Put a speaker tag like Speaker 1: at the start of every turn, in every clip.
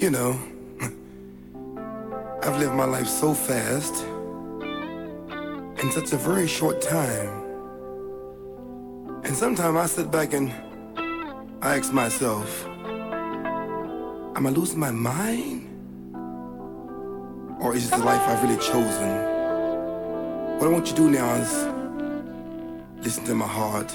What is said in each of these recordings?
Speaker 1: You know, I've lived my life so fast in such a very short time. And sometimes I sit back and I ask myself, am I losing my mind? Or is this the life I've really chosen? What I want you to do now is listen to my heart.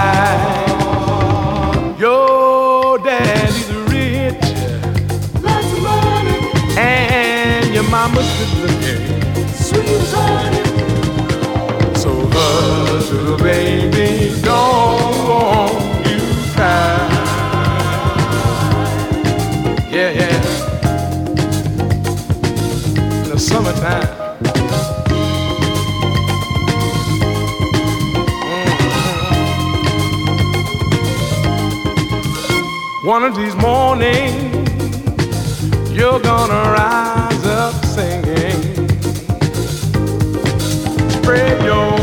Speaker 2: One of these mornings, you're gonna rise up singing. Spread your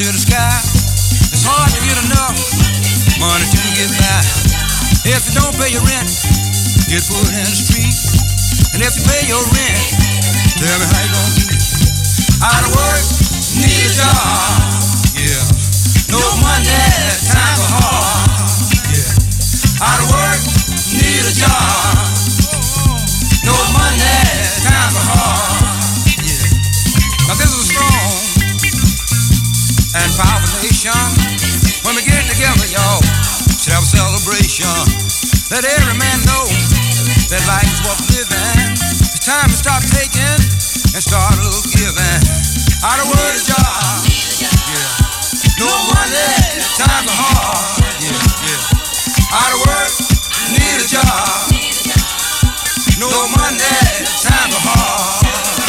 Speaker 3: to the sky. It's hard to get enough money to get by. If you don't pay your rent, get put in the street. And if you pay your rent, tell me how you gonna. Out of work, need a job. Yeah. No money, time for hard. Yeah. Out of work, need a job. No money, time for hard. Yeah. Now this is strong and population. When we get together, y'all, should have a celebration. Let every man know that life is worth living. It's time to stop taking and start a little giving. Out of word of job, yeah. No money, times are hard, yeah, yeah. Out of work, need a job. No money, times are hard.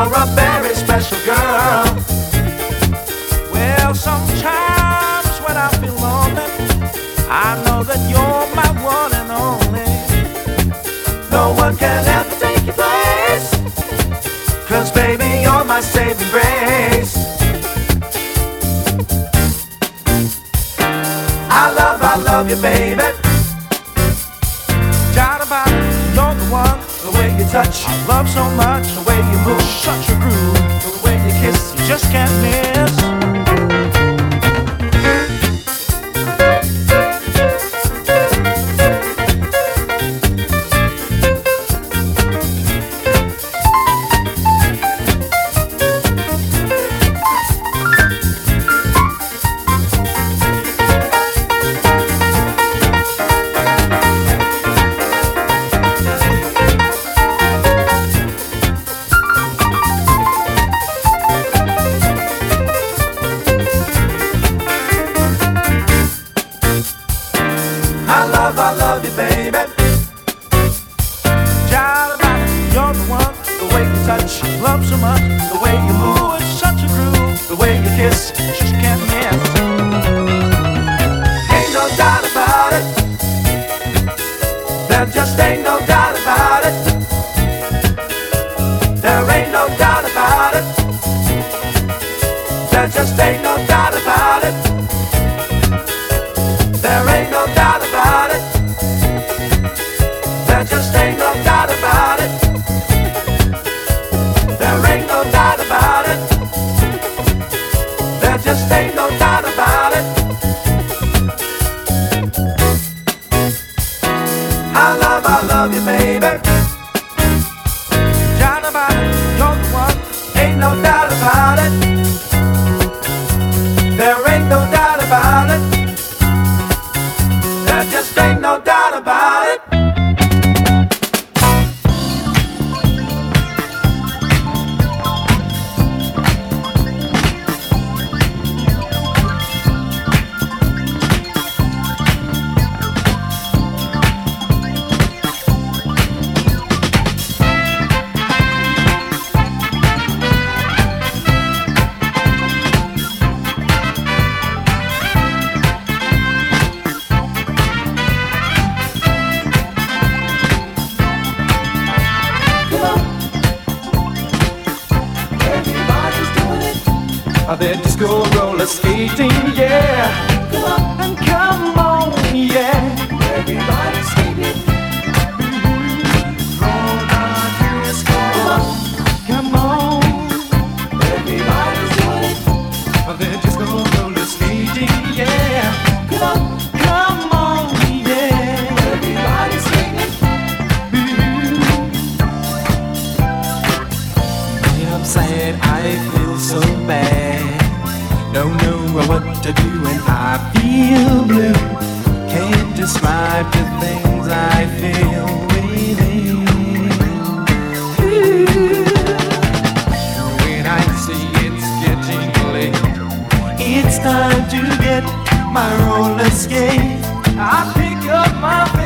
Speaker 2: you're a very special girl. Well, sometimes when I feel lonely, I know that you're my one and only. No one can ever take your baby, you're my saving grace. I love, I love you, baby. About you're the one, the way you touch. I love so much, will shut your groove. The way you kiss, you just can't miss. time to get my roller skate. I pick up my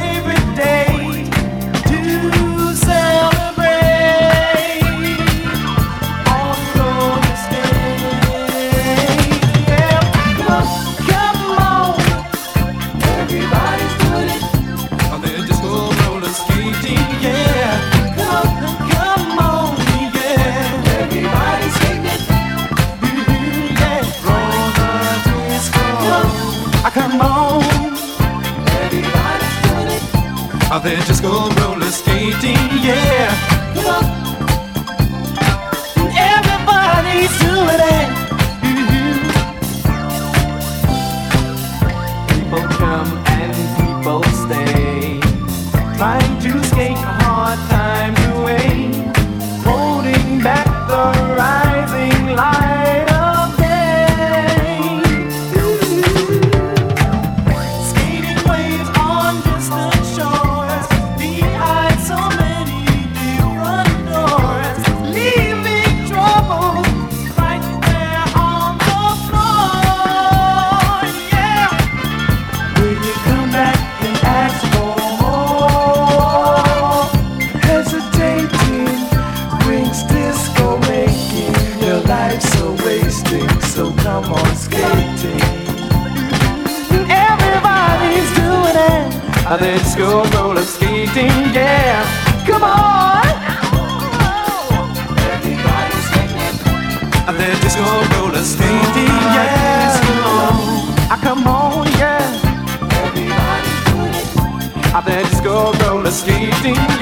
Speaker 2: roller